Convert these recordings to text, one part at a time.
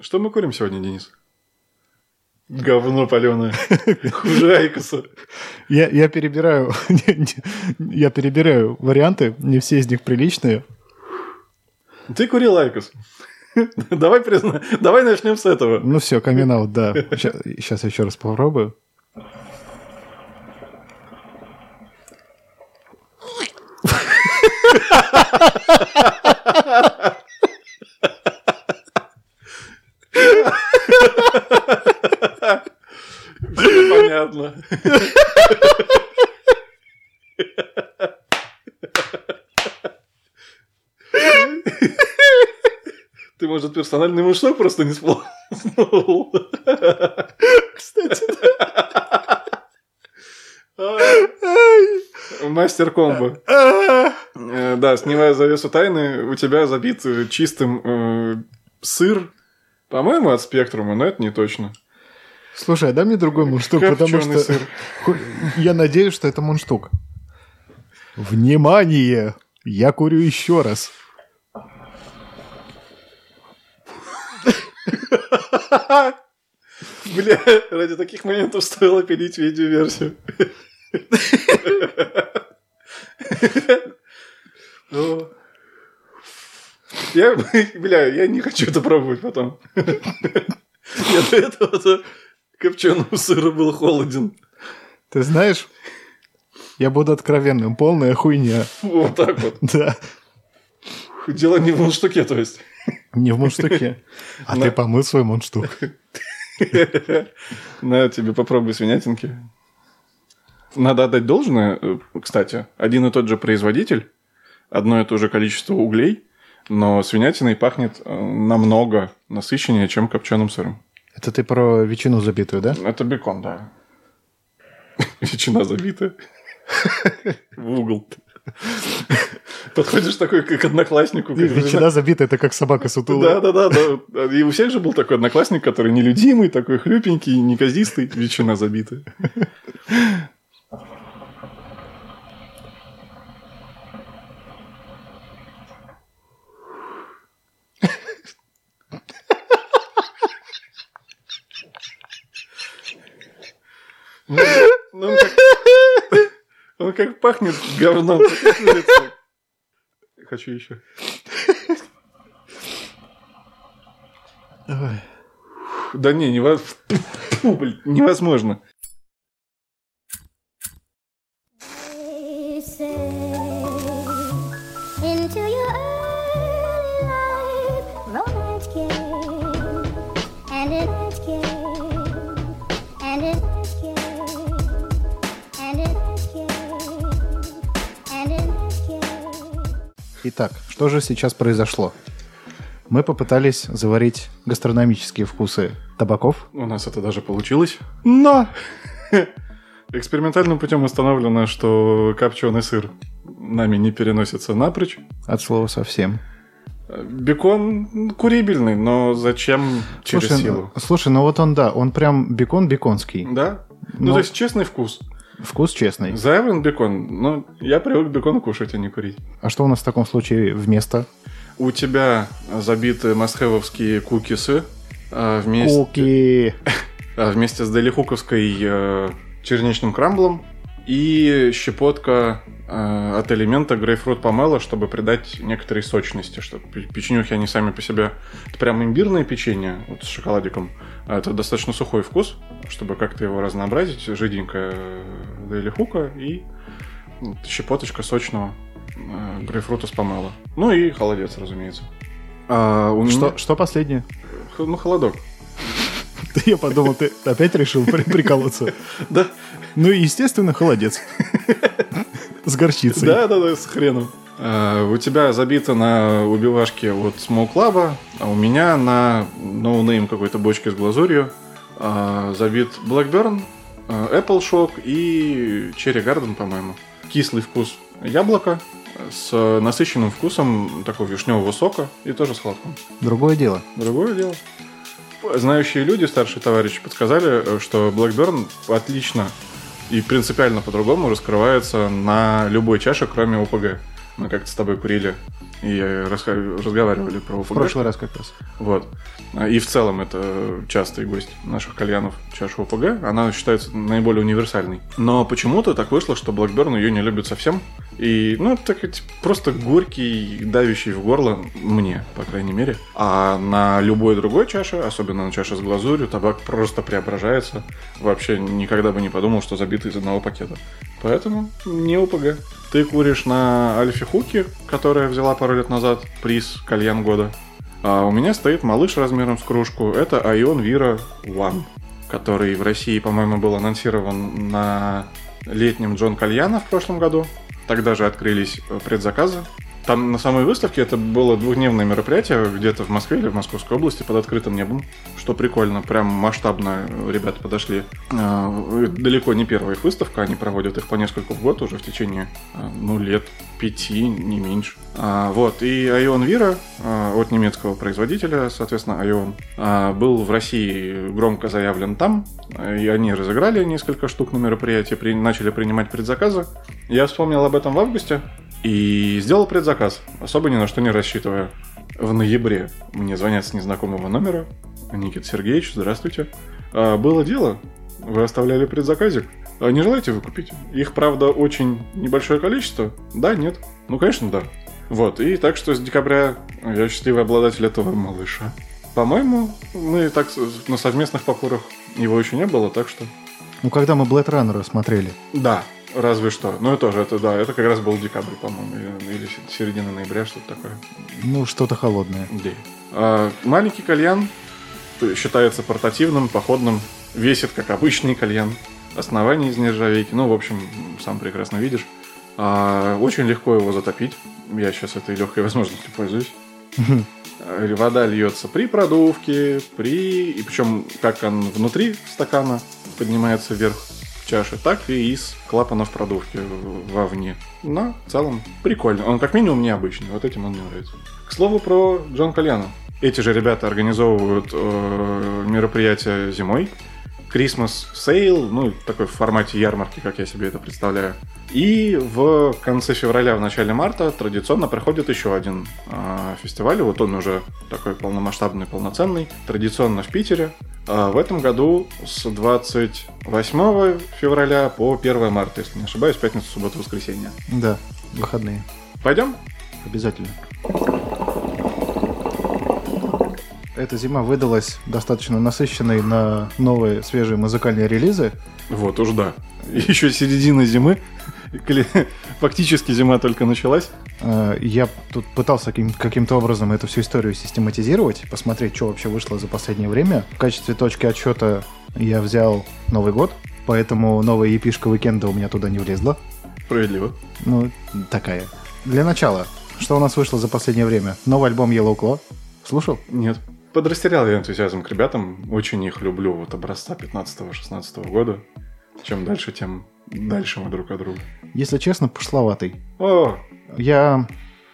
Что мы курим сегодня, Денис? Говно паленое. Хуже IQOS а. Я, я перебираю, я перебираю варианты, не все из них приличные. Ты курил IQOS. Давай призна... Давай начнем с этого. Ну все, камин да. Сейчас еще раз попробую. Понятно. Ты, может, персональный муштук просто не сполоснул. Кстати, Мастер комбо. Э, да, снимая завесу тайны, у тебя забит чистым э, сыр, по-моему, от спектрума, но это не точно. Слушай, а дай мне другой мундштук, потому что сыр. я надеюсь, что это мундштук. Внимание! Я курю еще раз. Бля, ради таких моментов стоило пилить видеоверсию. Я, бля, я не хочу это пробовать потом. Я до этого копченого сыра был холоден. Ты знаешь, я буду откровенным, полная хуйня. Вот так вот. Да. Дело не в мундштуке, то есть. Не в мундштуке. А ты помыл свой мундштук. На тебе попробуй свинятинки. Надо отдать должное, э, кстати, один и тот же производитель, одно и то же количество углей, но свинятиной пахнет э, намного насыщеннее, чем копченым сыром. Это ты про ветчину забитую, да? Это бекон, да. Ветчина забитая. В угол. Подходишь такой, как однокласснику. Ветчина забитая, это как собака сутулая. Да, да, да. И у всех же был такой одноклассник, который нелюдимый, такой хлюпенький, неказистый, ветчина забитая. Ну, ну, он, как, он как пахнет говном. Хочу еще. Да не, невозможно. Итак, что же сейчас произошло? Мы попытались заварить гастрономические вкусы табаков. У нас это даже получилось. Но экспериментальным путем установлено, что копченый сыр нами не переносится напрочь. От слова совсем. Бекон курибельный, но зачем через слушай, силу? Ну, слушай, ну вот он, да, он прям бекон беконский. Да? Ну, но... то есть честный вкус. Вкус честный. Заявлен бекон. Ну, я привык бекон кушать, а не курить. А что у нас в таком случае вместо? У тебя забиты мастхевовские кукисы. А вместе... Куки! А вместе с делихуковской э, черничным крамблом и щепотка э, от элемента грейпфрут помела, чтобы придать некоторой сочности, что печенюхи, они сами по себе... Это прям имбирное печенье вот с шоколадиком. А это достаточно сухой вкус, чтобы как-то его разнообразить. Жиденькая Daily Hookah и щепоточка сочного э, грейпфрута с помела. Ну и холодец, разумеется. А, у что, меня... что последнее? Ну, холодок. Я подумал, ты опять решил приколоться. Да. Ну и, естественно, холодец. С горчицей. Да, да, да, с хреном. Э, у тебя забито на убивашке от Smoke Lab, а у меня на no name какой-то бочке с глазурью uh, забит Blackburn, uh, Apple Shock и Cherry Garden, по-моему. Кислый вкус яблока с насыщенным вкусом такого вишневого сока и тоже сладким. Другое дело. Другое дело знающие люди, старшие товарищи, подсказали, э, что Blackburn отлично и принципиально по-другому раскрывается на любой чаше, кроме ОПГ. Мы как-то с тобой курили и разговаривали про В прошлый раз как раз. Вот. И в целом это частый гость наших кальянов чаша ОПГ. Она считается наиболее универсальной. Но почему-то так вышло, что Blackburn ее не любит совсем. И, ну, так просто горький, давящий в горло мне, по крайней мере. А на любой другой чаше, особенно на чаше с глазурью, табак просто преображается. Вообще никогда бы не подумал, что забит из одного пакета. Поэтому не ОПГ. Ты куришь на Альфе Хуки, которая взяла пару лет назад приз кальян года. А у меня стоит малыш размером с кружку. Это Ion Vira One, который в России, по-моему, был анонсирован на летнем Джон Кальяна в прошлом году. Тогда же открылись предзаказы. Там на самой выставке это было двухдневное мероприятие где-то в Москве или в Московской области под открытым небом, что прикольно, прям масштабно ребята подошли. А, далеко не первая их выставка, они проводят их по несколько в год уже в течение, а, ну, лет пяти, не меньше. А, вот, и Ion Vira от немецкого производителя, соответственно, Ion, был в России громко заявлен там, и они разыграли несколько штук на мероприятии, при, начали принимать предзаказы. Я вспомнил об этом в августе, и сделал предзаказ, особо ни на что не рассчитывая. В ноябре мне звонят с незнакомого номера. Никит Сергеевич, здравствуйте. А, было дело. Вы оставляли предзаказик. А не желаете вы купить? Их, правда, очень небольшое количество. Да, нет. Ну, конечно, да. Вот, и так что с декабря я счастливый обладатель этого малыша. По-моему, мы так на совместных покурах его еще не было, так что... Ну, когда мы Blade Runner смотрели. Да, Разве что. Ну, и тоже, это да, это как раз был декабрь, по-моему, или середина ноября, что-то такое. Ну, что-то холодное. Да. А, маленький кальян считается портативным, походным, весит как обычный кальян. Основание из нержавейки, ну, в общем, сам прекрасно видишь. А, очень легко его затопить. Я сейчас этой легкой возможностью пользуюсь. Вода льется при продувке, при... И причем как он внутри стакана поднимается вверх чаши, так и из клапанов продувки вовне. Но в целом прикольно. Он как минимум необычный. Вот этим он мне нравится. К слову про Джон Кальяна. Эти же ребята организовывают э, мероприятия зимой. Christmas Sale, ну, такой в формате ярмарки, как я себе это представляю. И в конце февраля, в начале марта традиционно проходит еще один э, фестиваль. Вот он уже такой полномасштабный, полноценный. Традиционно в Питере. А в этом году с 28 февраля по 1 марта, если не ошибаюсь, пятница, суббота, воскресенье. Да, выходные. Пойдем? Обязательно. Эта зима выдалась достаточно насыщенной на новые свежие музыкальные релизы. Вот уж да. Еще середина зимы. Фактически зима только началась. Э, я тут пытался каким-то образом эту всю историю систематизировать, посмотреть, что вообще вышло за последнее время. В качестве точки отсчета я взял Новый год, поэтому новая епишка уикенда у меня туда не влезла. Справедливо. Ну, такая. Для начала, что у нас вышло за последнее время? Новый альбом Yellow Claw. Слушал? Нет. Подрастерял я энтузиазм к ребятам. Очень их люблю. Вот образца 15-16 года. Чем дальше, тем дальше мы друг от друга. Если честно, пошловатый. О, я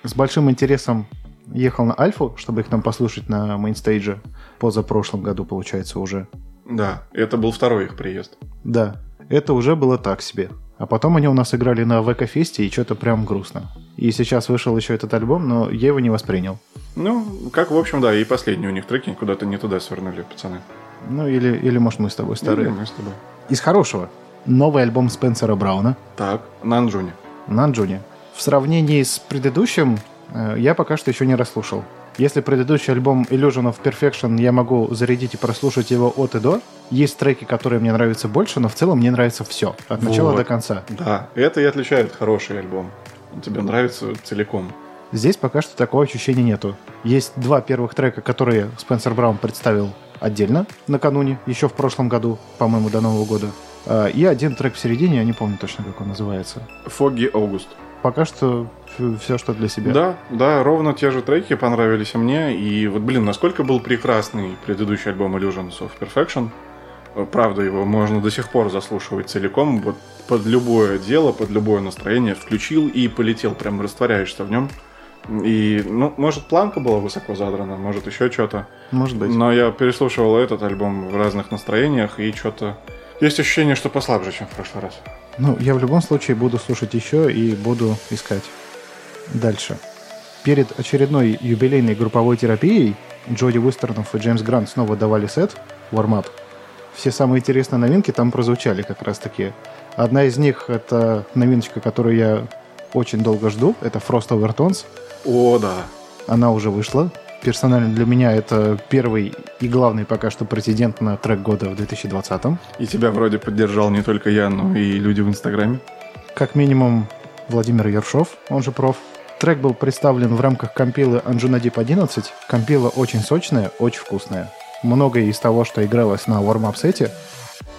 с большим интересом ехал на Альфу, чтобы их там послушать на мейнстейдже. Позапрошлом году, получается, уже. Да, это был второй их приезд. Да, это уже было так себе. А потом они у нас играли на ВК-фесте, и что-то прям грустно. И сейчас вышел еще этот альбом, но я его не воспринял. Ну, как, в общем, да, и последний у них треки куда-то не туда свернули, пацаны. Ну, или, или может, мы с тобой старые. Или мы с тобой. Из хорошего. Новый альбом Спенсера Брауна. Так, на Анджуне. На Анджуне. В сравнении с предыдущим э, я пока что еще не расслушал. Если предыдущий альбом Illusion of Perfection я могу зарядить и прослушать его от и до, есть треки, которые мне нравятся больше, но в целом мне нравится все, от начала вот. до конца. Да, это и отличает хороший альбом. Он тебе нравится целиком. Здесь пока что такого ощущения нету. Есть два первых трека, которые Спенсер Браун представил отдельно накануне, еще в прошлом году, по-моему, до Нового года. А, и один трек в середине, я не помню точно, как он называется. Фоги Аугуст пока что все, что для себя. Да, да, ровно те же треки понравились мне. И вот, блин, насколько был прекрасный предыдущий альбом Illusions of Perfection. Правда, его можно до сих пор заслушивать целиком. Вот под любое дело, под любое настроение включил и полетел, прям растворяешься в нем. И, ну, может, планка была высоко задрана, может, еще что-то. Может быть. Но я переслушивал этот альбом в разных настроениях, и что-то... Есть ощущение, что послабже, чем в прошлый раз. Ну, я в любом случае буду слушать еще и буду искать дальше. перед очередной юбилейной групповой терапией Джоди Уистернов и Джеймс Грант снова давали сет, warm-up. Все самые интересные новинки там прозвучали как раз таки. Одна из них — это новиночка, которую я очень долго жду. Это Frost Overtones. О, да. Она уже вышла. Персонально для меня это первый и главный пока что претендент на трек года в 2020. И тебя вроде поддержал не только я, но и люди в Инстаграме. Как минимум Владимир Ершов, он же проф. Трек был представлен в рамках компилы Anjuna Deep 11. Компила очень сочная, очень вкусная. Многое из того, что игралось на warm-up сете,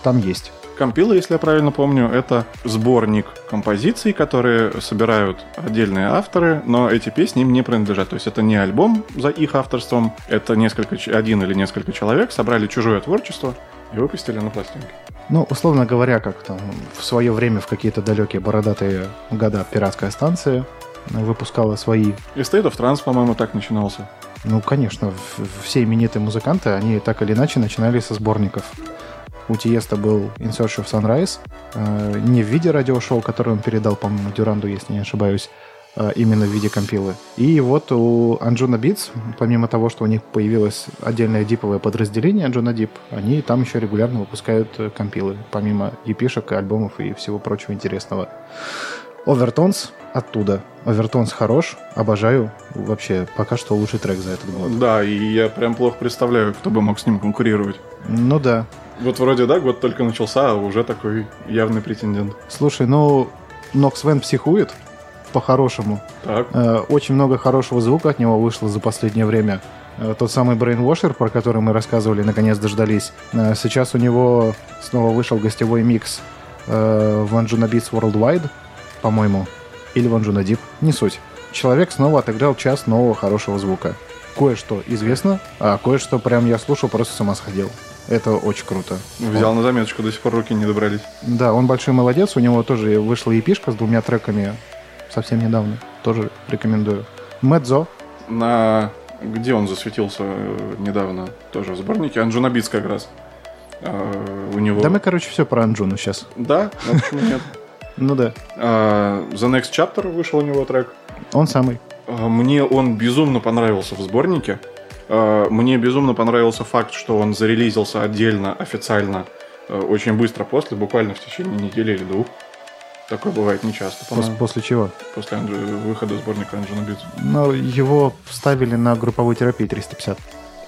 там есть. Компила, если я правильно помню, это сборник композиций, которые собирают отдельные авторы, но эти песни им не принадлежат. То есть это не альбом за их авторством, это несколько, один или несколько человек собрали чужое творчество и выпустили на пластинке. Ну, условно говоря, как там в свое время, в какие-то далекие бородатые года пиратская станция выпускала свои... И State of Trance, по-моему, так начинался. Ну, конечно, все именитые музыканты, они так или иначе начинали со сборников. У Тиеста был In Search of Sunrise, э, не в виде радиошоу, которое он передал, по-моему, Дюранду, если не ошибаюсь, а именно в виде компилы. И вот у Anjuna Beats, помимо того, что у них появилось отдельное диповое подразделение Anjuna Deep, они там еще регулярно выпускают э, компилы, помимо епишек, альбомов и всего прочего интересного. Овертонс оттуда. Овертонс хорош, обожаю. Вообще, пока что лучший трек за этот год. Да, и я прям плохо представляю, кто бы мог с ним конкурировать. Ну да. Вот вроде, да, год только начался, а уже такой явный претендент. Слушай, ну, Нокс Вен психует, по-хорошему. Так. Э, Очень много хорошего звука от него вышло за последнее время. Э, Тот самый Brainwasher, про который мы рассказывали, наконец дождались. Э, Сейчас у него снова вышел гостевой микс э, в Anjuna Beats Worldwide, по-моему. Или в Anjuna Deep, не суть. Человек снова отыграл час нового хорошего звука. Кое-что известно, а кое-что прям я слушал, просто с ума сходил. Это очень круто. Взял на заметочку, до сих пор руки не добрались. Да, он большой молодец. У него тоже вышла епишка с двумя треками совсем недавно. Тоже рекомендую. Медзо. На... Где он засветился э, недавно? Тоже в сборнике. Анджуна Битс как раз. А, у него... Да мы, короче, все про Анджуну сейчас. Да? Ну, почему нет? Ну да, А, The Next Chapter вышел у него трек. он самый. А, Мне он безумно понравился в сборнике. А, Мне безумно понравился факт, что он зарелизился отдельно, официально, э, очень быстро после, буквально в течение недели или двух. Такое бывает нечасто, по-моему, после чего? после Анджи- выхода сборника Анджина Битс. Но его вставили на групповую терапию 350.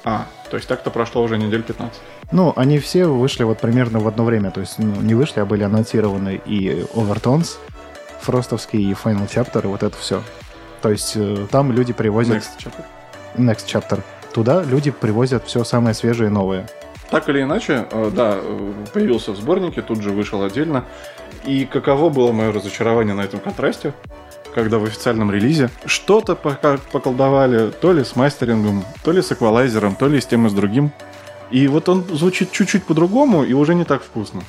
А, то есть так-то прошло уже недель 15. Ну, они все вышли вот примерно в одно время. То есть, ну, не вышли, а были анонсированы и Overtones, Фростовский, и Final Chapter, и вот это все. То есть, э, там люди привозят... Next chapter. Next Chapter. Туда люди привозят все самое свежее и новое. Так или иначе, э, да, э, появился в сборнике, тут же вышел отдельно. И каково было мое разочарование на этом контрасте, когда в официальном релизе что-то поколдовали то ли с мастерингом, то ли с эквалайзером, то ли с тем и с другим. И вот он звучит чуть-чуть по-другому и уже не так вкусно.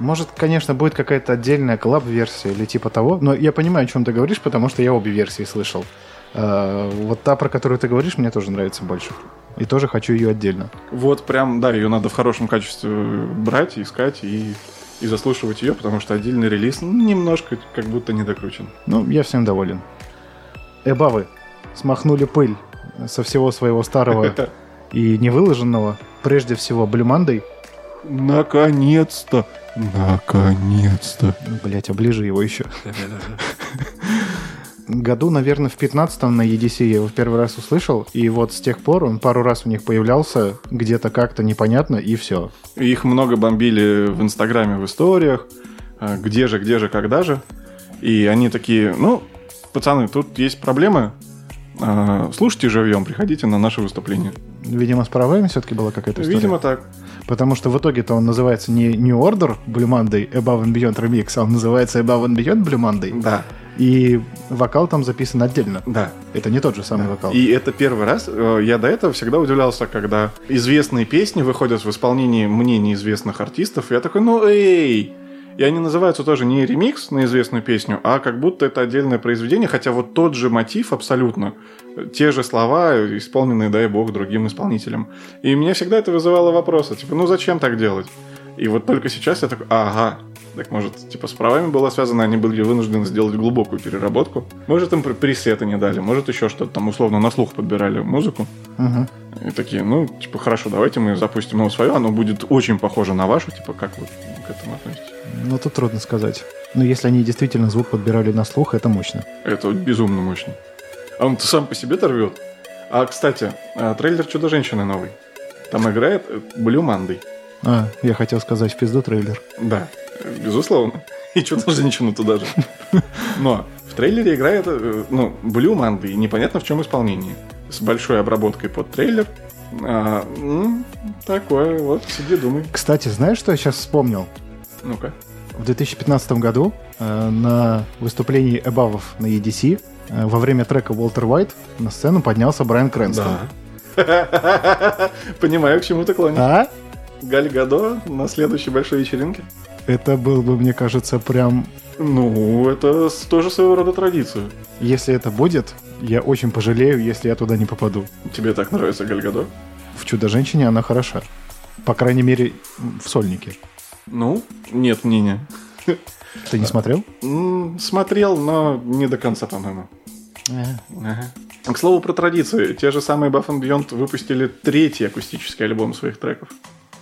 Может, конечно, будет какая-то отдельная коллаб-версия или типа того, но я понимаю, о чем ты говоришь, потому что я обе версии слышал. Э, Вот та, про которую ты говоришь, мне тоже нравится больше. И тоже хочу ее отдельно. Вот прям, да, ее надо в хорошем качестве брать, искать и, и заслушивать ее, потому что отдельный релиз ну, немножко как будто не докручен. Ну, я всем доволен. Эбавы смахнули пыль со всего своего старого и невыложенного, прежде всего, блюмандой. Наконец-то! Наконец-то! Блять, оближи его еще. Году, наверное, в 15-м на EDC я его в первый раз услышал, и вот с тех пор он пару раз у них появлялся, где-то как-то непонятно, и все. Их много бомбили в Инстаграме, в историях. А, Где же, где же, когда же. И они такие, ну, пацаны, тут есть проблемы. А, Слушайте живьем, приходите на наше выступление. Видимо, с правами все-таки была какая-то история. Видимо, так. Потому что в итоге-то он называется не New Order Blue Monday Above and Beyond Remix, а он называется Above and Beyond Blue Monday. Да, И вокал там записан отдельно. да. Это не тот же самый вокал. И это первый раз. э, Я до этого всегда удивлялся, когда известные песни выходят в исполнении мне неизвестных артистов. И я такой, ну эй! И они называются тоже не ремикс на известную песню, а как будто это отдельное произведение, хотя вот тот же мотив абсолютно. Те же слова, исполненные, дай бог, другим исполнителем. И меня всегда это вызывало вопросы, типа, ну зачем так делать? И вот только сейчас я такой, ага, Так может, типа с правами было связано, они были вынуждены сделать глубокую переработку. Может, им пресеты не дали, может, еще что-то там условно на слух подбирали музыку. Угу. И такие, ну, типа, хорошо, давайте мы запустим его свое, оно будет очень похоже на вашу, типа, как вы к этому относитесь? Ну, тут трудно сказать. Но если они действительно звук подбирали на слух, это мощно. Это безумно мощно. А он сам по себе торвет. А, кстати, а, трейлер «Чудо-женщины» новый. Там играет Блю Мандой. А, я хотел сказать в пизду трейлер. Да, безусловно. И «Чудо-женщину туда же. Но в трейлере играет, э, ну, Блю Мандой, непонятно в чем исполнении. С большой обработкой под трейлер. А, ну, такое, вот, сиди, думай. Кстати, знаешь, что я сейчас вспомнил? Ну-ка. В 2015 году э, на выступлении Эбавов на EDC э, во время трека Walter White на сцену поднялся Брайан Крэнстон. Да. Понимаю, к чему ты клонишь. А? Галь Гадо на следующей большой вечеринке? Это был бы, мне кажется, прям... Ну, это тоже своего рода традиция. Если это будет, я очень пожалею, если я туда не попаду. Тебе так нравится Галь Гадо? В «Чудо-женщине» она хороша. По крайней мере, в «Сольнике». Ну, нет мнения. Ты не смотрел? Смотрел, но не до конца, по-моему. Ага. К слову про традиции. Те же самые Buff Beyond выпустили третий акустический альбом своих треков.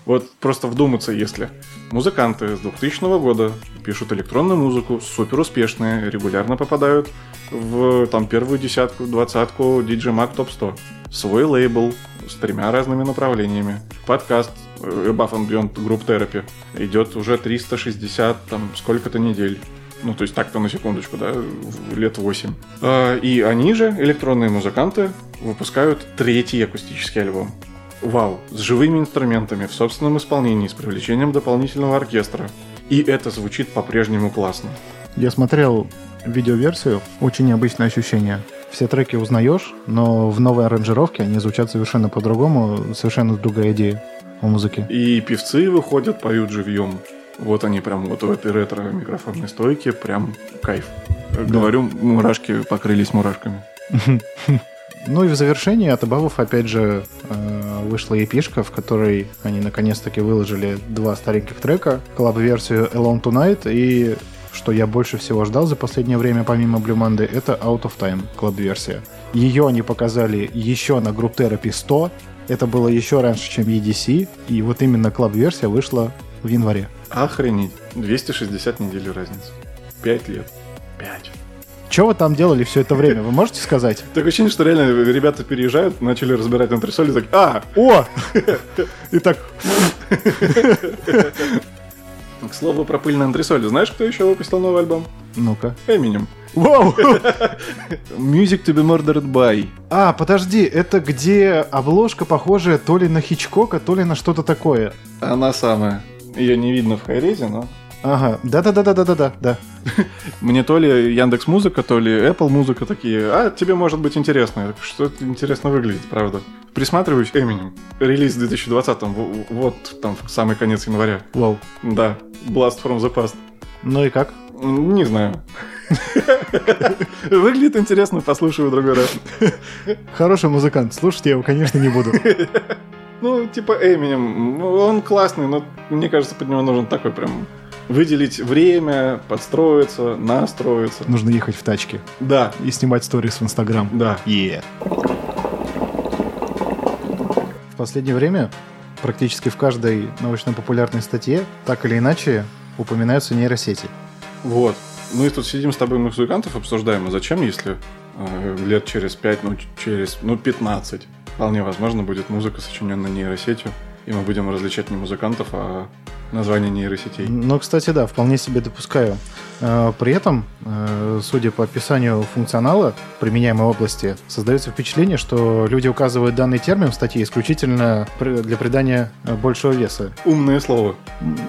Вот просто вдуматься, если музыканты с 2000 года пишут электронную музыку, супер успешные, регулярно попадают в там первую десятку, двадцатку DJ Mag Top 100. Свой лейбл с тремя разными направлениями. Подкаст э, Buff and Beyond Group Therapy идет уже 360 там сколько-то недель. Ну, то есть так-то на секундочку, да, лет 8. А, И они же, электронные музыканты, выпускают третий акустический альбом. Вау, с живыми инструментами, в собственном исполнении, с привлечением дополнительного оркестра. И это звучит по-прежнему классно. Я смотрел видеоверсию, очень необычное ощущение. Все треки узнаешь, но в новой аранжировке они звучат совершенно по-другому, совершенно другая идея у музыки. И певцы выходят, поют живьем. Вот они прям вот в этой ретро-микрофонной стойке, прям кайф. Говорю, мурашки покрылись мурашками. Ну и в завершении от Абавов, опять же, э, вышла епишка, в которой они наконец-таки выложили два стареньких трека, коллаб-версию Alone Tonight и что я больше всего ждал за последнее время, помимо Monday, это Out of Time коллаб-версия. Ее они показали еще на Group Therapy 100, это было еще раньше, чем EDC, и вот именно коллаб-версия вышла в январе. Охренеть. 260 недель разницы. Пять лет. Пять. Что вы там делали все это время, вы можете сказать? Такое ощущение, что реально ребята переезжают, начали разбирать антресоли, так, а, О! Итак, к слову про пыльные антресоли, знаешь, кто еще выпустил новый альбом? ну-ка. Эминем. Вау! Music to be murdered by. А, подожди, это где обложка похожая то ли на Хичкока, то ли на что-то такое. Она самая. Ее не видно в хайрезе, но... Ага, да-да-да-да-да-да, да. Мне то ли Яндекс Музыка, то ли Apple Музыка такие, а тебе может быть интересно. Я такой, Что это интересно выглядит, правда. Присматриваюсь, Эминем. Релиз в 2020 в- вот там в самый конец января. Вау. Да, Blast from the Past. Ну и как? Не знаю. Выглядит интересно, послушаю в другой раз. Хороший музыкант, слушать я его, конечно, не буду. Ну, типа Эминем, он классный, но мне кажется, под него нужен такой прям выделить время, подстроиться, настроиться. Нужно ехать в тачке Да, и снимать сторис в Инстаграм. да. Е. В последнее время практически в каждой научно-популярной статье так или иначе упоминаются нейросети. Вот. Мы тут сидим с тобой музыкантов, обсуждаем, а зачем, если э, лет через 5, ну, через, ну, 15, вполне возможно, будет музыка, сочиненная нейросетью, и мы будем различать не музыкантов, а названия нейросетей. Ну, кстати, да, вполне себе допускаю. Э, При этом, э, судя по описанию функционала применяемой области, создается впечатление, что люди указывают данный термин в статье исключительно для придания большего веса. Умное слово.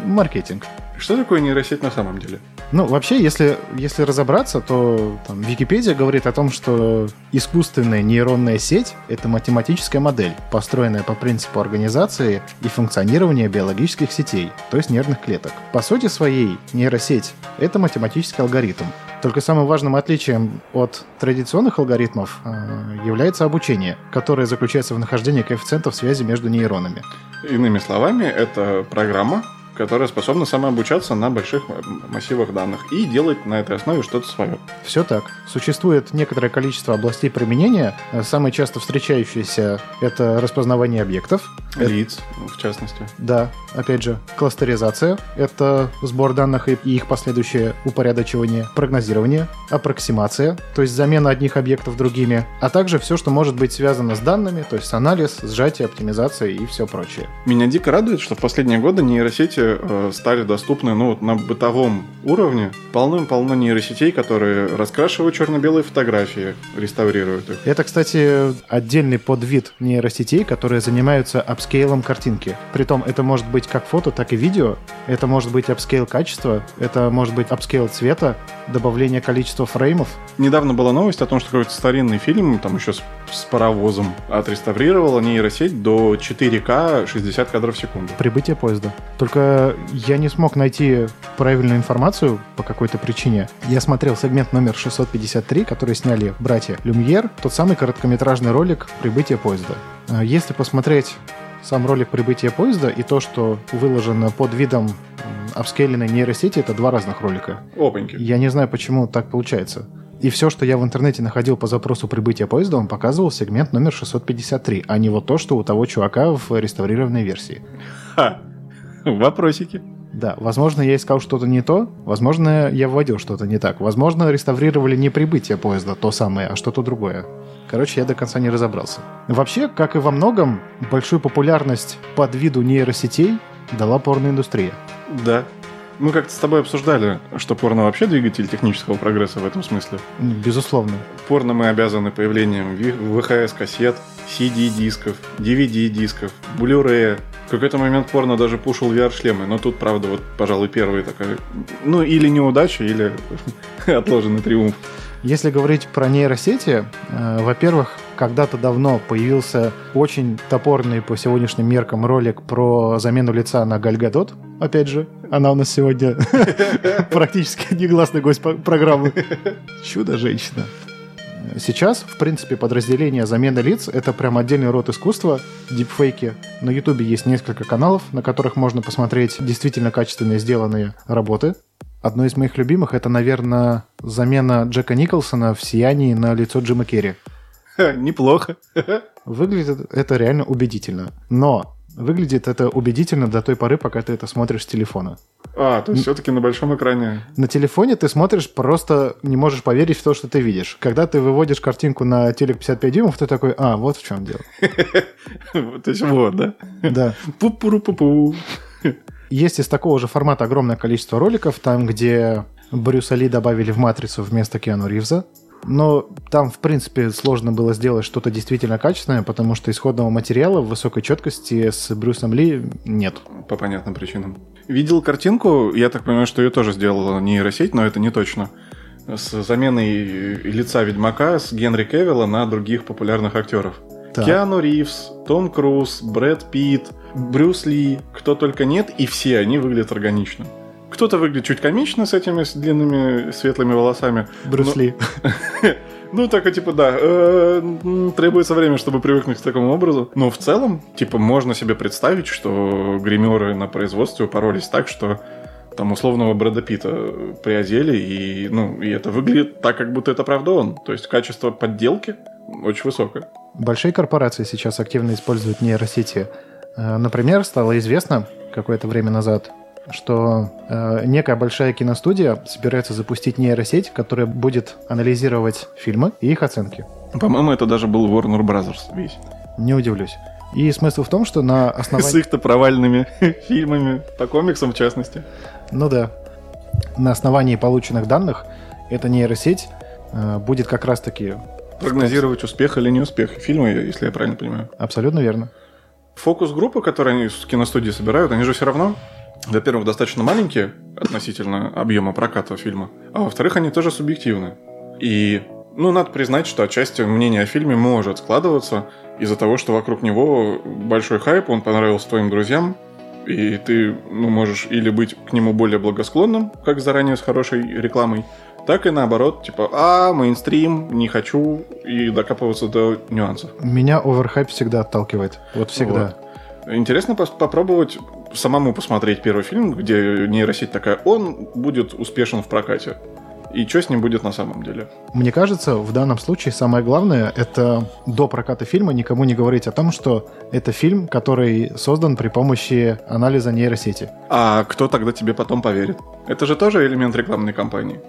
Маркетинг. Что такое нейросеть на самом деле? Ну, вообще, если, если разобраться, то там, Википедия говорит о том, что искусственная нейронная сеть — это математическая модель, построенная по принципу организации и функционирования биологических сетей, то есть нервных клеток. По сути своей, нейросеть — это математический алгоритм. Только самым важным отличием от традиционных алгоритмов э, является обучение, которое заключается в нахождении коэффициентов связи между нейронами. Иными словами, это программа, которая способна самообучаться на больших массивах данных и делать на этой основе что-то свое. Все так. Существует некоторое количество областей применения. Самые часто встречающиеся — это распознавание объектов. Лиц, в частности. Да, опять же, кластеризация — это сбор данных и их последующее упорядочивание, прогнозирование, аппроксимация, то есть замена одних объектов другими, а также все, что может быть связано с данными, то есть анализ, сжатие, оптимизация и все прочее. Меня дико радует, что в последние годы нейросети э, стали доступны ну, на бытовом уровне. Полным-полно нейросетей, которые раскрашивают черно-белые фотографии, реставрируют их. Это, кстати, отдельный подвид нейросетей, которые занимаются апскейлом картинки. Притом это может быть как фото, так и видео. Это может быть апскейл качества, это может быть апскейл цвета, добавление количества фреймов. Недавно была новость о том, что какой-то старинный фильм, там еще с, с паровозом, отреставрировала нейросеть до 4К 60 кадров в секунду. Прибытие поезда. Только я не смог найти правильную информацию по какой-то причине. Я смотрел сегмент номер 653, который сняли братья Люмьер, тот самый короткометражный ролик «Прибытие поезда». А если посмотреть сам ролик прибытия поезда и то, что выложено под видом апскейленной нейросети, это два разных ролика. Опаньки. Я не знаю, почему так получается. И все, что я в интернете находил по запросу прибытия поезда, он показывал сегмент номер 653, а не вот то, что у того чувака в реставрированной версии. Ха! Вопросики. Да, возможно, я искал что-то не то, возможно, я вводил что-то не так. Возможно, реставрировали не прибытие поезда, то самое, а что-то другое. Короче, я до конца не разобрался. Вообще, как и во многом, большую популярность под виду нейросетей дала порноиндустрия. Да. Мы как-то с тобой обсуждали, что порно вообще двигатель технического прогресса в этом смысле. Безусловно. Порно мы обязаны появлением VHS-кассет, CD-дисков, DVD-дисков, Blu-ray. В какой-то момент порно даже пушил VR-шлемы, но тут, правда, вот, пожалуй, первый такая... Ну, или неудача, или отложенный триумф. Если говорить про нейросети, э, во-первых, когда-то давно появился очень топорный по сегодняшним меркам ролик про замену лица на Гальгадот. Опять же, она у нас сегодня практически негласный гость программы. Чудо-женщина. Сейчас, в принципе, подразделение замены лиц — это прям отдельный род искусства, дипфейки. На Ютубе есть несколько каналов, на которых можно посмотреть действительно качественные сделанные работы. Одно из моих любимых — это, наверное, замена Джека Николсона в «Сиянии» на лицо Джима Керри. Неплохо. Выглядит это реально убедительно. Но выглядит это убедительно до той поры, пока ты это смотришь с телефона. А, то есть все-таки на большом экране. На телефоне ты смотришь, просто не можешь поверить в то, что ты видишь. Когда ты выводишь картинку на телек 55 дюймов, ты такой, а, вот в чем дело. То есть вот, да? Да. Пу-пу-пу-пу. Есть из такого же формата огромное количество роликов, там, где Брюса Ли добавили в «Матрицу» вместо Киану Ривза. Но там, в принципе, сложно было сделать что-то действительно качественное, потому что исходного материала в высокой четкости с Брюсом Ли нет. По понятным причинам. Видел картинку, я так понимаю, что ее тоже сделала нейросеть, но это не точно. С заменой лица Ведьмака с Генри Кевилла на других популярных актеров. Так. Киану Ривз, Том Круз, Брэд Питт, Брюс Ли, кто только нет, и все они выглядят органично. Кто-то выглядит чуть комично с этими с длинными светлыми волосами. Брюс Ли. Ну, так типа, да, э, требуется время, чтобы привыкнуть к такому образу. Но в целом, типа, можно себе представить, что гримеры на производстве упоролись так, что там условного Брэда Питта приодели, и, ну, и это выглядит так, как будто это правда он. То есть качество подделки очень высокое. Большие корпорации сейчас активно используют нейросети. Э, например, стало известно какое-то время назад, что э, некая большая киностудия собирается запустить нейросеть, которая будет анализировать фильмы и их оценки. По-моему, это даже был Warner Brothers весь. Не удивлюсь. И смысл в том, что на основании... С их-то провальными фильмами, по комиксам в частности. Ну да. На основании полученных данных эта нейросеть э, будет как раз-таки... Прогнозировать успех или неуспех фильма, если я правильно понимаю. Абсолютно верно. Фокус-группы, которые они с киностудии собирают, они же все равно во-первых, достаточно маленькие относительно объема проката фильма, а во-вторых, они тоже субъективны. И, ну, надо признать, что отчасти мнение о фильме может складываться из-за того, что вокруг него большой хайп, он понравился твоим друзьям, и ты, ну, можешь или быть к нему более благосклонным, как заранее с хорошей рекламой, так и наоборот, типа, а, мейнстрим, не хочу, и докапываться до нюансов. Меня оверхайп всегда отталкивает. Вот всегда. Вот. Интересно попробовать самому посмотреть первый фильм, где нейросеть такая, он будет успешен в прокате. И что с ним будет на самом деле? Мне кажется, в данном случае самое главное это до проката фильма никому не говорить о том, что это фильм, который создан при помощи анализа нейросети. А кто тогда тебе потом поверит? Это же тоже элемент рекламной кампании.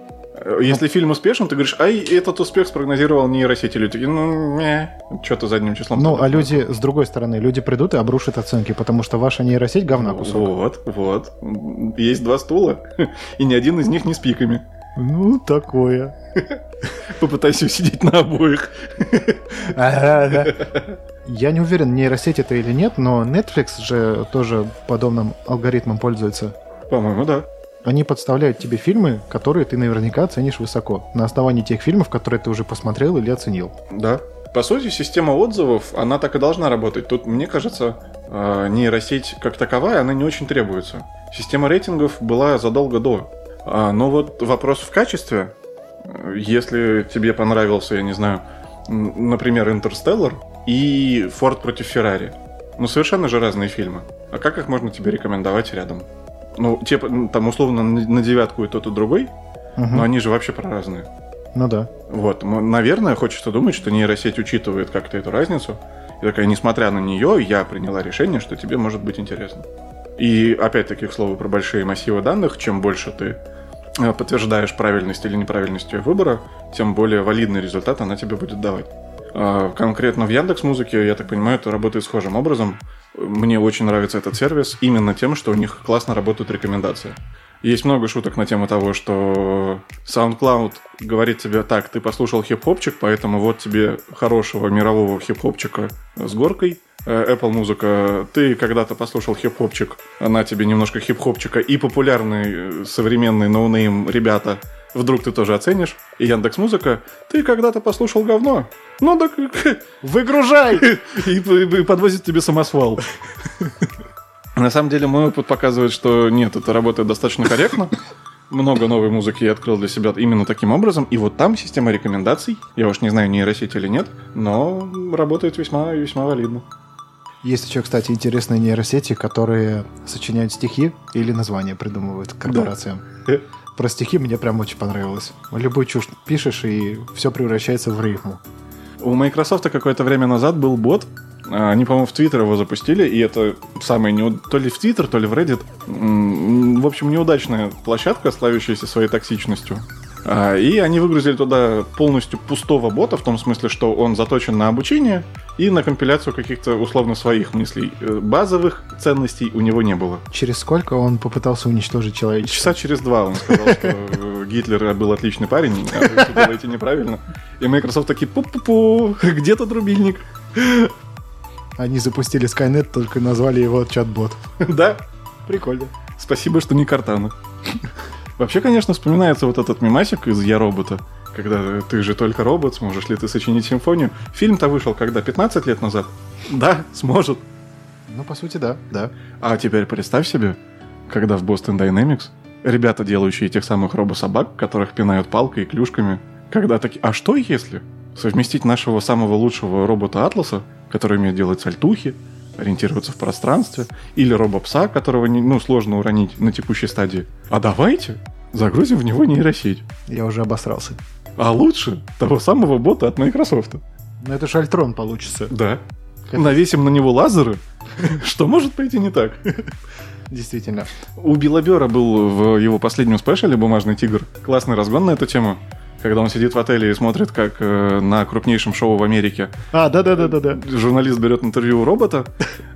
Э, Если фильм успешен, ты говоришь, ай, этот успех спрогнозировал нейросеть. И люди такие, ну, не, что-то задним числом. Ну, а люди, с другой стороны, люди придут и обрушат оценки, потому что ваша нейросеть говна кусок. Вот, вот. Есть два стула, и ни один из них не с пиками. Ну, такое. Попытайся сидеть на обоих. Я не уверен, нейросеть это или нет, но Netflix же тоже подобным алгоритмом пользуется. По-моему, да. Они подставляют тебе фильмы, которые ты наверняка оценишь высоко, на основании тех фильмов, которые ты уже посмотрел или оценил. Да. По сути, система отзывов, она так и должна работать. Тут, мне кажется, э, нейросеть как таковая, она не очень требуется. Система рейтингов была задолго до. А, Но вот вопрос в качестве. Если тебе понравился, я не знаю, например, «Интерстеллар» и «Форд против Феррари», ну, совершенно же разные фильмы. А как их можно тебе рекомендовать рядом? Ну, типа, м, там, условно, на девятку и тот, и другой, Мгм. но они же вообще про разные. Ну да. Вот, наверное, хочется думать, что нейросеть учитывает как-то эту разницу. И такая, несмотря на нее, я приняла решение, что тебе может быть интересно. И опять-таки, к слову, про большие массивы данных, чем больше ты э, подтверждаешь правильность или неправильность ее выбора, тем более валидный результат она тебе будет давать. А, Конкретно в Яндекс Музыке, я так понимаю, это работает схожим образом. Мне очень нравится этот сервис именно тем, что у них классно работают рекомендации. Есть много шуток на тему того, что SoundCloud говорит тебе, так, ты послушал хип-хопчик, поэтому вот тебе хорошего мирового хип-хопчика с горкой. Э, Apple музыка, ты когда-то послушал хип-хопчик, она тебе немножко хип-хопчика и популярный э, современный ноунейм ребята вдруг ты тоже оценишь. И Яндекс Музыка, ты когда-то послушал говно. Ну так Выгружай! и, и подвозит тебе самосвал. На самом деле мой опыт показывает, что нет, это работает достаточно корректно. Много новой музыки я открыл для себя именно таким образом. И вот там система рекомендаций, я уж не знаю, нейросеть или нет, но работает весьма весьма валидно. Есть еще, кстати, интересные нейросети, которые сочиняют стихи или названия придумывают корпорациям. Э. Про стихи мне прям очень понравилось. Любую чушь пишешь, и все превращается в рифму. У Microsoft какое-то время назад был бот, а, они, по-моему, в Твиттер его запустили, и это самый неуд... то ли в Твиттер, то ли в Reddit. В общем, неудачная площадка, славящаяся своей токсичностью. А, И они выгрузили туда полностью пустого бота, в том смысле, что он заточен на обучение и на компиляцию каких-то условно своих мыслей. Э, Базовых ценностей у него не было. Через сколько он попытался уничтожить человечество? Часа через два он сказал, что э, Гитлер был отличный парень, а вы все делаете неправильно. И Microsoft такие, пу-пу-пу, где-то рубильник. Они запустили Skynet, только назвали его чат-бот. Да, Прикольно. спасибо, что не Картана. Вообще, конечно, вспоминается вот этот мемасик из «Я робота», когда ты же только робот, сможешь ли ты сочинить симфонию. Фильм-то вышел когда? 15 лет назад? Да, сможет. Ну, по сути, да, да. А теперь представь себе, когда в Boston Dynamics ребята, делающие тех самых робособак, которых пинают палкой и клюшками, когда такие, а что если совместить нашего самого лучшего робота Атласа, который умеет делать сальтухи, ориентироваться в пространстве, или робопса, которого не- ну, сложно уронить на текущей стадии. А давайте загрузим в него нейросеть. Я уже обосрался. А лучше того самого бота от Microsoft. Ну, это же Альтрон получится. Да. Навесим на него лазеры. Что может пойти не так? Действительно. У Билла был в его последнем спешле «Бумажный тигр» классный разгон на эту тему, когда он сидит в отеле и смотрит, как э, на крупнейшем шоу в Америке А, да-да-да-да-да. журналист берет интервью у робота.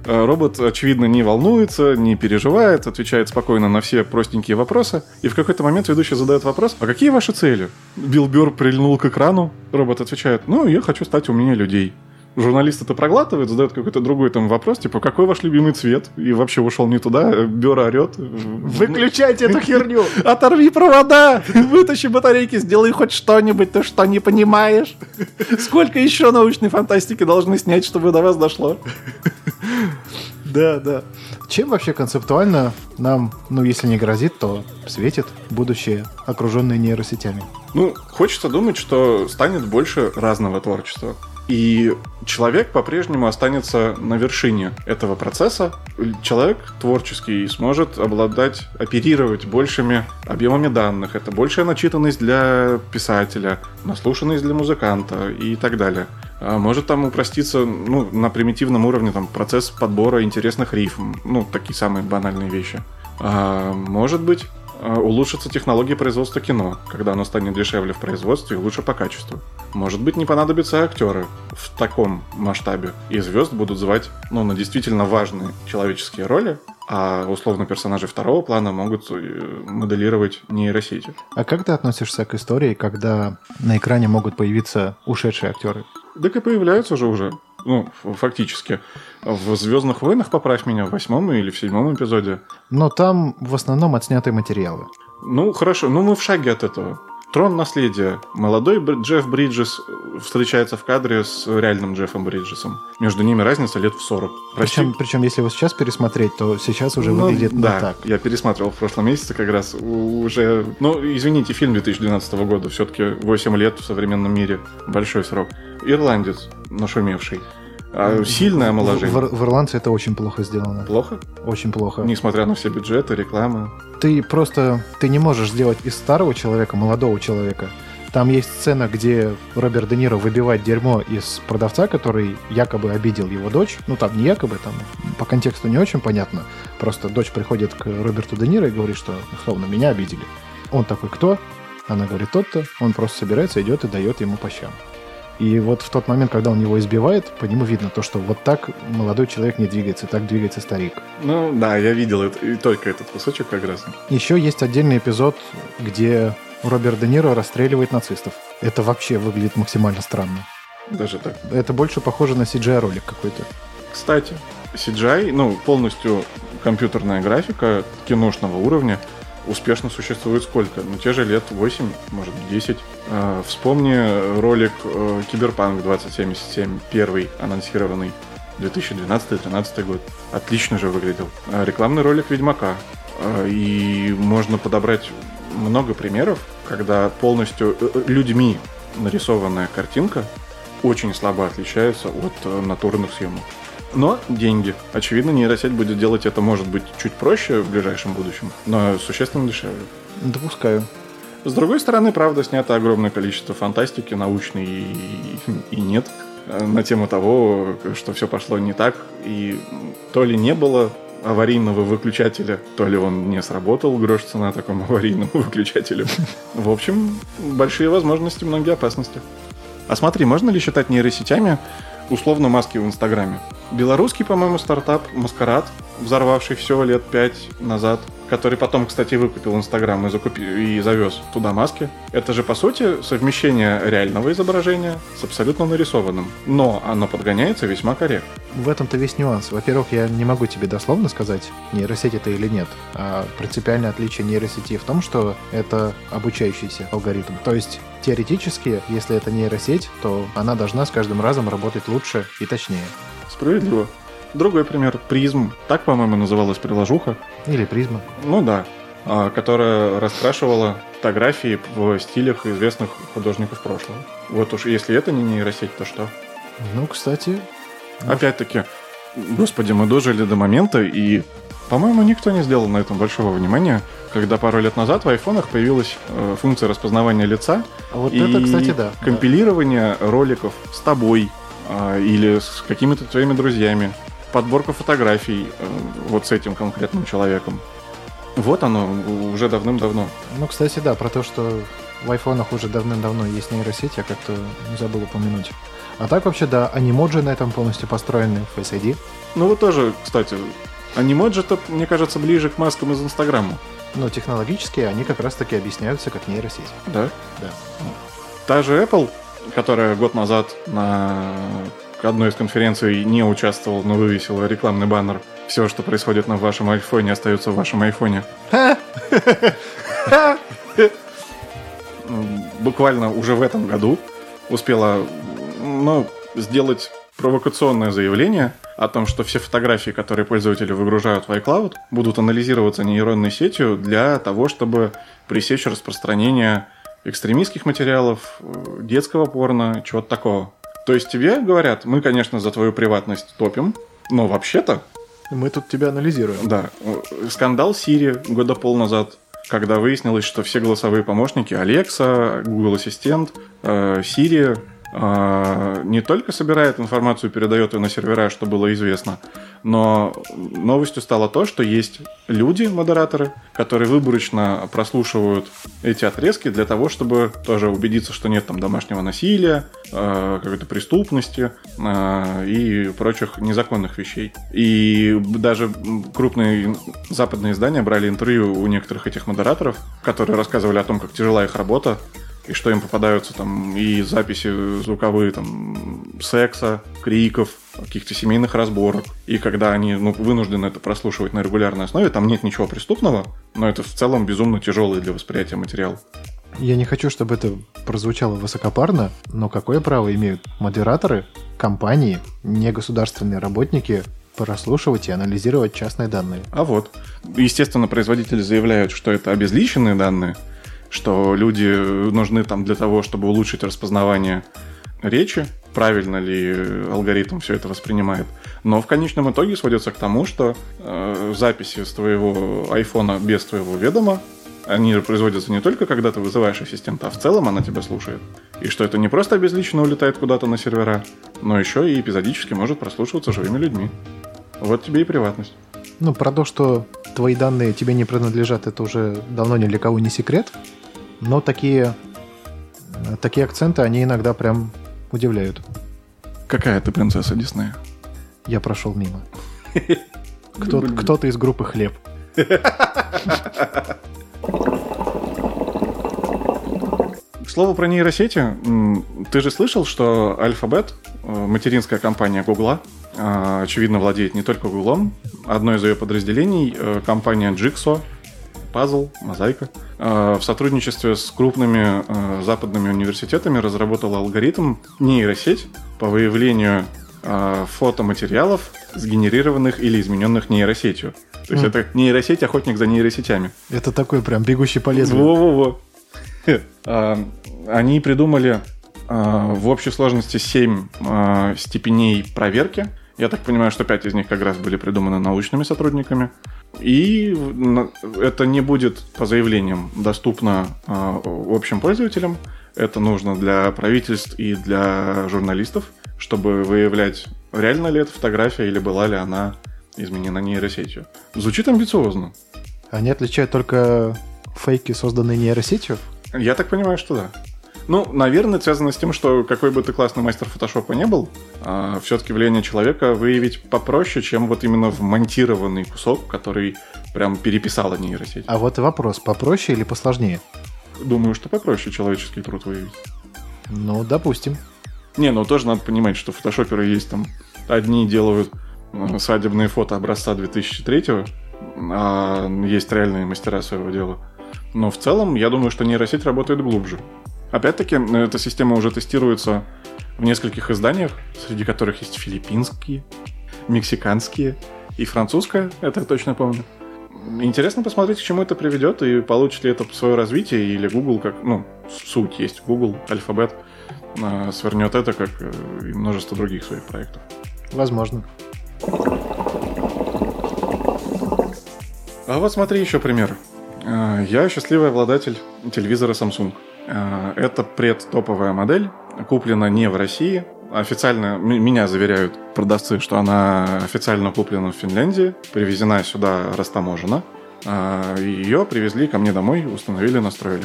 Э, Робот, очевидно, не волнуется, не переживает, отвечает спокойно на все простенькие вопросы. И в какой-то момент ведущий задает вопрос, а какие ваши цели? Билл Бёрр прильнул к экрану, робот отвечает, ну, я хочу стать умнее людей. Журналист это проглатывает, задает какой-то другой там вопрос, типа, какой ваш любимый цвет? И вообще ушел не туда, Бёрр орет. Выключайте эту херню! Оторви провода, вытащи батарейки, сделай хоть что-нибудь, ты что, не понимаешь? Сколько еще научной фантастики должны снять, чтобы до вас дошло? Да, да. Чем вообще концептуально нам, ну, если не грозит, то светит будущее, окруженное нейросетями? Ну, хочется думать, что станет больше разного творчества. И человек по-прежнему останется на вершине этого процесса. Человек творческий сможет обладать, оперировать большими объемами данных. Это большая начитанность для писателя, наслушанность для музыканта и так далее. А может там упроститься ну, на примитивном уровне там, процесс подбора интересных рифм. Ну, такие самые банальные вещи. А может быть, улучшатся технологии производства кино, когда оно станет дешевле в производстве и лучше по качеству. Может быть, не понадобятся актеры в таком масштабе, и звезд будут звать ну, на действительно важные человеческие роли, а условно персонажи второго плана могут э, моделировать нейросети. А как ты относишься к истории, когда на экране могут появиться ушедшие актеры? Так и появляются же уже ну, фактически. В «Звездных войнах», поправь меня, в восьмом или в седьмом эпизоде. Но там в основном отснятые материалы. Ну, хорошо, ну мы в шаге от этого. Трон наследия. Молодой Джефф Бриджес встречается в кадре с реальным Джеффом Бриджесом. Между ними разница лет в 40. Причем, причем если его сейчас пересмотреть, то сейчас уже ну, выглядит да, не так. Я пересматривал в прошлом месяце как раз уже... Ну, извините, фильм 2012 года. Все-таки 8 лет в современном мире. Большой срок. Ирландец, нашумевший. А сильное омоложение. В, в, Ирландце это очень плохо сделано. Плохо? Очень плохо. Несмотря на все бюджеты, рекламы. Ты просто... Ты не можешь сделать из старого человека молодого человека. Там есть сцена, где Роберт Де Ниро выбивает дерьмо из продавца, который якобы обидел его дочь. Ну, там не якобы, там по контексту не очень понятно. Просто дочь приходит к Роберту Де Ниро и говорит, что, условно, меня обидели. Он такой, кто? Она говорит, тот-то. Он просто собирается, идет и дает ему по щам. И вот в тот момент, когда он его избивает, по нему видно то, что вот так молодой человек не двигается, так двигается старик. Ну да, я видел это, и только этот кусочек как раз. Еще есть отдельный эпизод, где Роберт Де Ниро расстреливает нацистов. Это вообще выглядит максимально странно. Даже так? Это больше похоже на CGI-ролик какой-то. Кстати, CGI, ну, полностью компьютерная графика киношного уровня – успешно существует сколько? Ну, те же лет 8, может, 10. А, вспомни ролик э, Киберпанк 2077, первый анонсированный 2012-2013 год. Отлично же выглядел. А, рекламный ролик Ведьмака. А, и можно подобрать много примеров, когда полностью э, э, людьми нарисованная картинка очень слабо отличается от натурных съемок. Но деньги. Очевидно, нейросеть будет делать это, может быть, чуть проще в ближайшем будущем, но существенно дешевле. Допускаю. С другой стороны, правда, снято огромное количество фантастики, научной и, и нет, э, на тему того, что все пошло не так, и то ли не было аварийного выключателя, то ли он не сработал, грош цена такому аварийному выключателю. В общем, большие возможности, многие опасности. А смотри, можно ли считать нейросетями условно маски в Инстаграме? Белорусский, по-моему, стартап Маскарад, взорвавший все лет пять назад, который потом, кстати, выкупил Инстаграм и, закупи... и завез туда маски. Это же, по сути, совмещение реального изображения с абсолютно нарисованным. Но оно подгоняется весьма корректно. В этом-то весь нюанс. Во-первых, я не могу тебе дословно сказать, нейросеть это или нет. А принципиальное отличие нейросети в том, что это обучающийся алгоритм. То есть теоретически, если это нейросеть, то она должна с каждым разом работать лучше и точнее. Справедливо. Другой пример. Призм. Так, по-моему, называлась приложуха. Или призма. Ну да. А, которая раскрашивала фотографии в стилях известных художников прошлого. Вот уж если это не нейросеть, то что? Ну, кстати... Опять-таки, господи, мы дожили до момента, и, по-моему, никто не сделал на этом большого внимания, когда пару лет назад в айфонах появилась э, функция распознавания лица. А вот и это, кстати, да. Компилирование да. роликов с тобой э, или с какими-то твоими друзьями подборка фотографий э, вот с этим конкретным человеком. Вот оно, уже давным-давно. Ну, кстати, да, про то, что в айфонах уже давным-давно есть нейросеть, я как-то забыл упомянуть. А так вообще, да, анимоджи на этом полностью построены, Face ID. Ну вот тоже, кстати, анимоджи-то, мне кажется, ближе к маскам из Инстаграма. Но технологически они как раз-таки объясняются как нейросеть. Да? Да. Та же Apple, которая год назад на одной из конференций не участвовал, но вывесил рекламный баннер. Все, что происходит на вашем айфоне, остается в вашем айфоне. Буквально уже в этом году успела ну, сделать провокационное заявление о том, что все фотографии, которые пользователи выгружают в iCloud, будут анализироваться нейронной сетью для того, чтобы пресечь распространение экстремистских материалов, детского порно, чего-то такого. То есть тебе говорят, мы, конечно, за твою приватность топим, но вообще-то... Мы тут тебя анализируем. Да. Скандал Сири года пол назад, когда выяснилось, что все голосовые помощники Alexa, Google Ассистент, Siri а, не только собирает информацию, передает ее на сервера, что было известно, но новостью стало то, что есть люди, модераторы, которые выборочно прослушивают эти отрезки для того, чтобы тоже убедиться, что нет там домашнего насилия, а, какой-то преступности а, и прочих незаконных вещей. И даже крупные западные издания брали интервью у некоторых этих модераторов, которые рассказывали о том, как тяжела их работа, и что им попадаются там и записи звуковые там секса, криков, каких-то семейных разборок. И когда они ну, вынуждены это прослушивать на регулярной основе, там нет ничего преступного, но это в целом безумно тяжелый для восприятия материал. Я не хочу, чтобы это прозвучало высокопарно, но какое право имеют модераторы, компании, негосударственные работники прослушивать и анализировать частные данные? А вот. Естественно, производители заявляют, что это обезличенные данные, что люди нужны там для того, чтобы улучшить распознавание речи, правильно ли алгоритм все это воспринимает. Но в конечном итоге сводится к тому, что э, записи с твоего айфона без твоего ведома, они производятся не только когда ты вызываешь ассистента, а в целом она тебя слушает. И что это не просто обезличенно улетает куда-то на сервера, но еще и эпизодически может прослушиваться живыми людьми. Вот тебе и приватность. Ну, про то, что твои данные тебе не принадлежат, это уже давно ни для кого не секрет. Но такие, такие акценты, они иногда прям удивляют. Какая ты принцесса Диснея? Я прошел мимо. Кто, кто-то из группы «Хлеб». К слову про нейросети, ты же слышал, что Alphabet, э, материнская компания Гугла, очевидно, владеет не только Гуглом. Одно из ее подразделений, э, компания Jigsaw, Puzzle, Мозаика, в сотрудничестве с крупными западными университетами разработала алгоритм нейросеть по выявлению фотоматериалов, сгенерированных или измененных нейросетью. То есть mm. это нейросеть охотник за нейросетями. Это такой прям бегущий по лезвию. Во-во-во. Они придумали в общей сложности 7 степеней проверки. Я так понимаю, что 5 из них как раз были придуманы научными сотрудниками. И это не будет по заявлениям доступно общим пользователям. Это нужно для правительств и для журналистов, чтобы выявлять, реально ли эта фотография или была ли она изменена нейросетью. Звучит амбициозно. Они отличают только фейки, созданные нейросетью? Я так понимаю, что да. Ну, наверное, связано с тем, что какой бы ты классный мастер фотошопа не был, а, все-таки влияние человека выявить попроще, чем вот именно вмонтированный кусок, который прям переписала нейросеть. А вот и вопрос, попроще или посложнее? Думаю, что попроще человеческий труд выявить. Ну, допустим. Не, ну тоже надо понимать, что фотошоперы есть там. Одни делают э, свадебные фото образца 2003 а есть реальные мастера своего дела. Но в целом, я думаю, что нейросеть работает глубже. Опять-таки, эта система уже тестируется в нескольких изданиях, среди которых есть филиппинские, мексиканские и французская, это я точно помню. Интересно посмотреть, к чему это приведет, и получит ли это свое развитие, или Google, как, ну, суть есть Google, алфабет, а, свернет это, как э, и множество других своих проектов. Возможно. А вот смотри еще пример. Я счастливый обладатель телевизора Samsung. А, это предтоповая модель, куплена не в России. Официально меня заверяют продавцы, что она официально куплена в Финляндии, привезена сюда растаможена. А, Ее привезли ко мне домой, установили, настроили.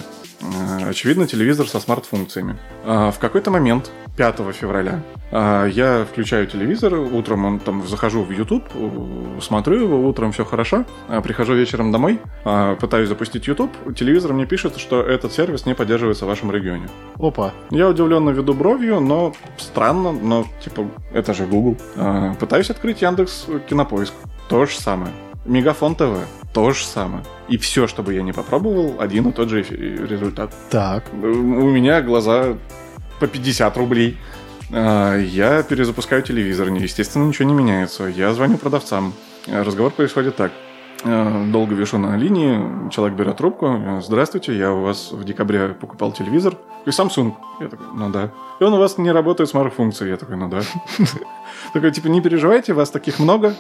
Очевидно, телевизор со смарт-функциями. В какой-то момент 5 февраля. А, я включаю телевизор, утром он, там захожу в YouTube, смотрю его, утром все хорошо, а, прихожу вечером домой, а, пытаюсь запустить YouTube, телевизор мне пишет, что этот сервис не поддерживается в вашем регионе. Опа. Я удивленно веду бровью, но странно, но типа это же Google. Пытаюсь открыть Яндекс Кинопоиск. То же самое. Мегафон ТВ. То же самое. И все, чтобы я не попробовал, один и тот же результат. Так. У меня глаза по 50 рублей. А, я перезапускаю телевизор, естественно, ничего не меняется. Я звоню продавцам. Разговор происходит так. Э, долго вешу на линии, человек берет трубку. Здравствуйте, я у вас в декабре покупал телевизор. И Samsung. Я такой, ну да. И он у вас не работает смарт-функцией. Я такой, ну да. Такой, типа, не переживайте, вас таких много.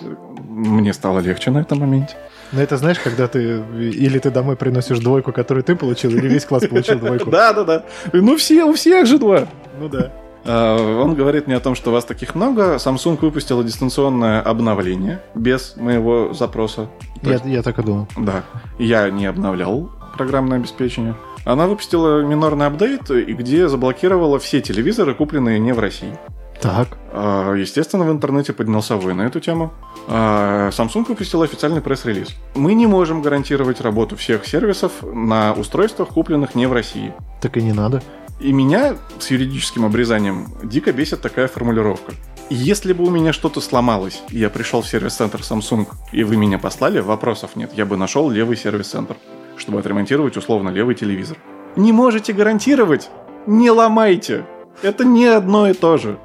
Мне стало легче на этом моменте. Ну, это знаешь, когда ты... Или ты домой приносишь двойку, которую ты получил, или весь класс получил двойку. Да, да, да. Ну, все, у всех же два. Ну да. А, он говорит мне о том, что вас таких много. Samsung выпустила дистанционное обновление без моего запроса. Я, я так и думал. Да. Я не обновлял программное обеспечение. Она выпустила минорный апдейт, где заблокировала все телевизоры, купленные не в России. Так. А, естественно, в интернете поднялся вой на эту тему. А, Samsung выпустил официальный пресс-релиз. Мы не можем гарантировать работу всех сервисов на устройствах, купленных не в России. Так и не надо. И меня с юридическим обрезанием дико бесит такая формулировка. Если бы у меня что-то сломалось, и я пришел в сервис-центр Samsung, и вы меня послали, вопросов нет. Я бы нашел левый сервис-центр, чтобы отремонтировать условно левый телевизор. Не можете гарантировать? Не ломайте! Это не одно и то же.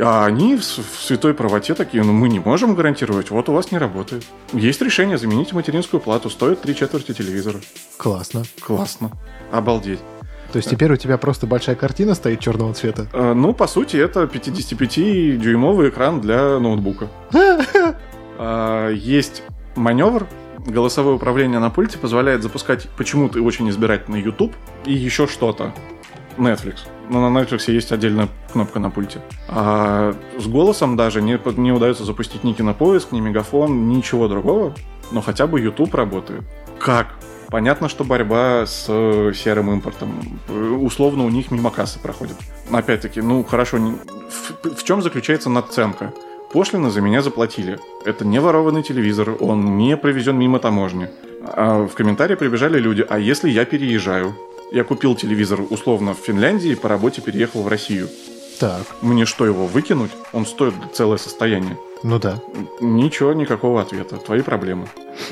А они в святой правоте такие, ну мы не можем гарантировать, вот у вас не работает. Есть решение, заменить материнскую плату, стоит три четверти телевизора. Классно. Классно. Обалдеть. То есть теперь у тебя просто большая картина стоит черного цвета? Э, ну, по сути, это 55-дюймовый экран для ноутбука. А, есть маневр, голосовое управление на пульте позволяет запускать почему-то очень избирательно YouTube и еще что-то. Netflix. Но на Netflix есть отдельная кнопка на пульте. А с голосом даже не, не удается запустить ни кинопоиск, ни мегафон, ничего другого. Но хотя бы YouTube работает. Как? Понятно, что борьба с э, серым импортом. Условно у них мимо кассы проходит. Опять-таки, ну хорошо, в, в чем заключается наценка? Пошлины за меня заплатили. Это не ворованный телевизор, он не провезен мимо таможни. А в комментарии прибежали люди, а если я переезжаю? Я купил телевизор условно в Финляндии и по работе переехал в Россию. Так. Мне что, его выкинуть? Он стоит целое состояние. Ну да. Ничего, никакого ответа. Твои проблемы.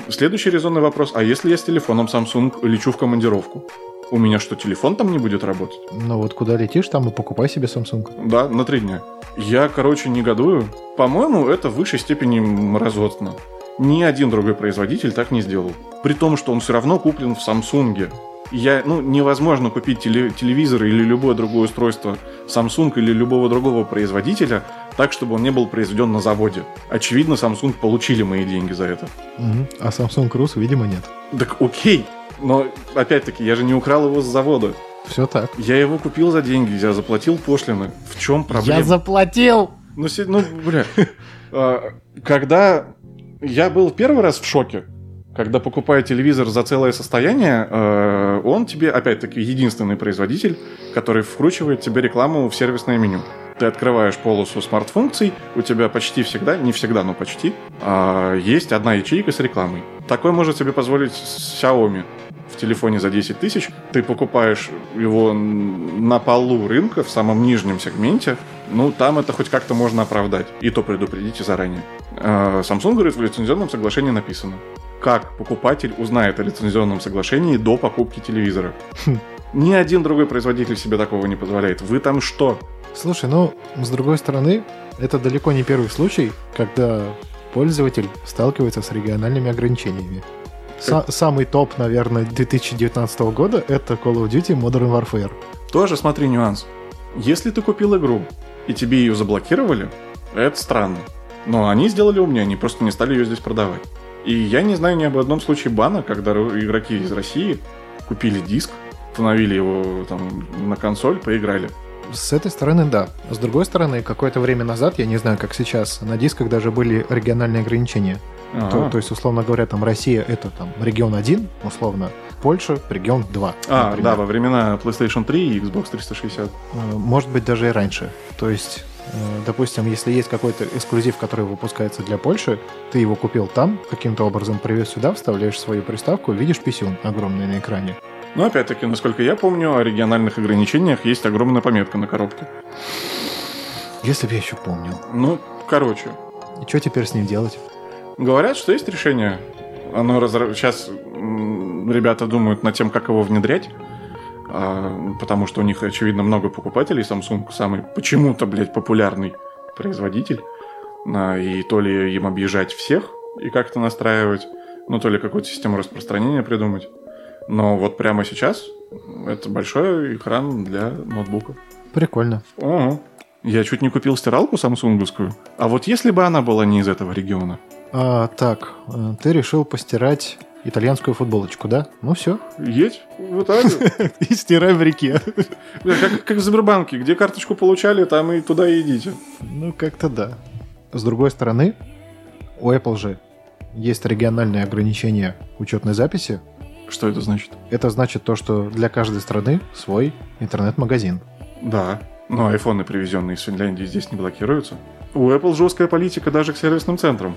Следующий резонный вопрос. А если я с телефоном Samsung лечу в командировку? У меня что, телефон там не будет работать? Ну вот куда летишь, там и покупай себе Samsung. Да, на три дня. Я, короче, негодую. По-моему, это в высшей степени мразотно. Ни один другой производитель так не сделал. При том, что он все равно куплен в Samsung я, ну, невозможно купить теле, телевизор или любое другое устройство Samsung или любого другого производителя так, чтобы он не был произведен на заводе. Очевидно, Samsung получили мои деньги за это. Угу. А Samsung Rus, видимо, нет. Так окей, но опять-таки, я же не украл его с завода. Все так. Я его купил за деньги, я заплатил пошлины. В чем проблема? Я заплатил! Ну, ну бля. А, когда я был первый раз в шоке, когда покупая телевизор за целое состояние, э, он тебе, опять-таки, единственный производитель, который вкручивает тебе рекламу в сервисное меню. Ты открываешь полосу смарт-функций, у тебя почти всегда, не всегда, но почти, а, есть одна ячейка с рекламой. Такой может себе позволить Xiaomi в телефоне за 10 тысяч, ты покупаешь его на полу рынка, в самом нижнем сегменте, ну, там это хоть как-то можно оправдать. И то предупредите заранее. А, Samsung говорит, в лицензионном соглашении написано как покупатель узнает о лицензионном соглашении до покупки телевизора. Ни один другой производитель себе такого не позволяет. Вы там что? Слушай, ну, с другой стороны, это далеко не первый случай, когда пользователь сталкивается с региональными ограничениями. С- самый топ, наверное, 2019 года это Call of Duty Modern Warfare. Тоже смотри нюанс. Если ты купил игру, и тебе ее заблокировали, это странно. Но они сделали умнее, они просто не стали ее здесь продавать. И я не знаю ни об одном случае бана, когда игроки из России купили диск, установили его там на консоль, поиграли. С этой стороны, да. С другой стороны, какое-то время назад, я не знаю, как сейчас, на дисках даже были региональные ограничения. То, то есть, условно говоря, там Россия это там регион 1, условно, Польша регион 2. А, например. да, во времена PlayStation 3 и Xbox 360. Э, может быть, даже и раньше. То есть допустим, если есть какой-то эксклюзив, который выпускается для Польши, ты его купил там, каким-то образом привез сюда, вставляешь свою приставку, видишь писюн огромный на экране. Но опять-таки, насколько я помню, о региональных ограничениях есть огромная пометка на коробке. Если бы я еще помнил. Ну, короче. И что теперь с ним делать? Говорят, что есть решение. Оно разра... Сейчас ребята думают над тем, как его внедрять. А, потому что у них, очевидно, много покупателей. Samsung самый почему-то, блядь, популярный производитель. И то ли им объезжать всех и как-то настраивать, ну, то ли какую-то систему распространения придумать. Но вот прямо сейчас это большой экран для ноутбука. Прикольно. Ого. Я чуть не купил стиралку самсунговскую. А вот если бы она была не из этого региона? А, так, э, ты решил постирать итальянскую футболочку, да? Ну все. Едь в Италию. И стирай в реке. Как, как в Сбербанке, где карточку получали, там и туда и идите. Ну, как-то да. С другой стороны, у Apple же есть региональные ограничения учетной записи. Что это значит? Это значит то, что для каждой страны свой интернет-магазин. Да. Но айфоны, привезенные из Финляндии, здесь не блокируются. У Apple жесткая политика даже к сервисным центрам.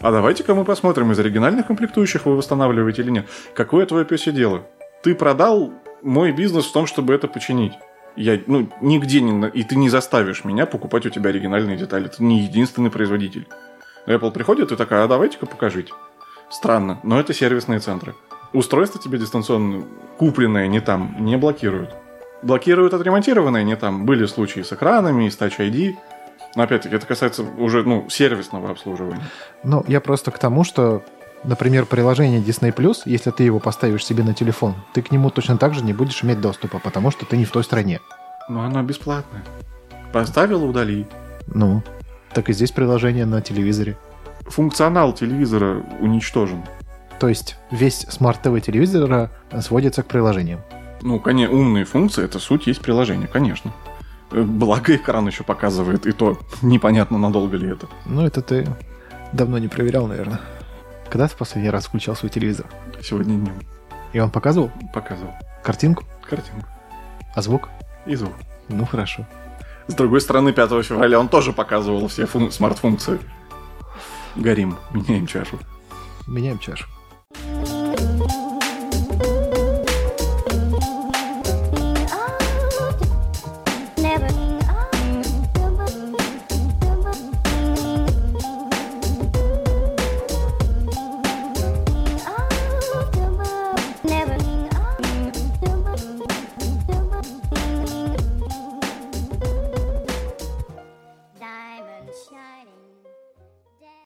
А давайте-ка мы посмотрим, из оригинальных комплектующих вы восстанавливаете или нет. Какое твое дело? Ты продал мой бизнес в том, чтобы это починить. Я, ну, нигде не... И ты не заставишь меня покупать у тебя оригинальные детали. Ты не единственный производитель. Apple приходит и такая, а давайте-ка покажите. Странно, но это сервисные центры. Устройство тебе дистанционно купленное не там не блокируют. Блокируют отремонтированное не там. Были случаи с экранами и с Touch ID. Но опять-таки это касается уже ну, сервисного обслуживания. Ну, я просто к тому, что, например, приложение Disney+, если ты его поставишь себе на телефон, ты к нему точно так же не будешь иметь доступа, потому что ты не в той стране. Но оно бесплатное. Поставил, удали. Ну, так и здесь приложение на телевизоре. Функционал телевизора уничтожен. То есть весь смарт-ТВ телевизора сводится к приложениям. Ну, конечно, умные функции это суть есть приложение, конечно. Э, Благо экран еще показывает, и то непонятно, надолго ли это. Ну, это ты давно не проверял, наверное. Когда ты в последний раз включал свой телевизор? Сегодня днем И он показывал показывал картинку, картинку а звук? и звук. Ну, хорошо. С другой стороны, 5 февраля он тоже показывал все фун- смарт-функции. Горим, меняем чашу. Меняем чашу.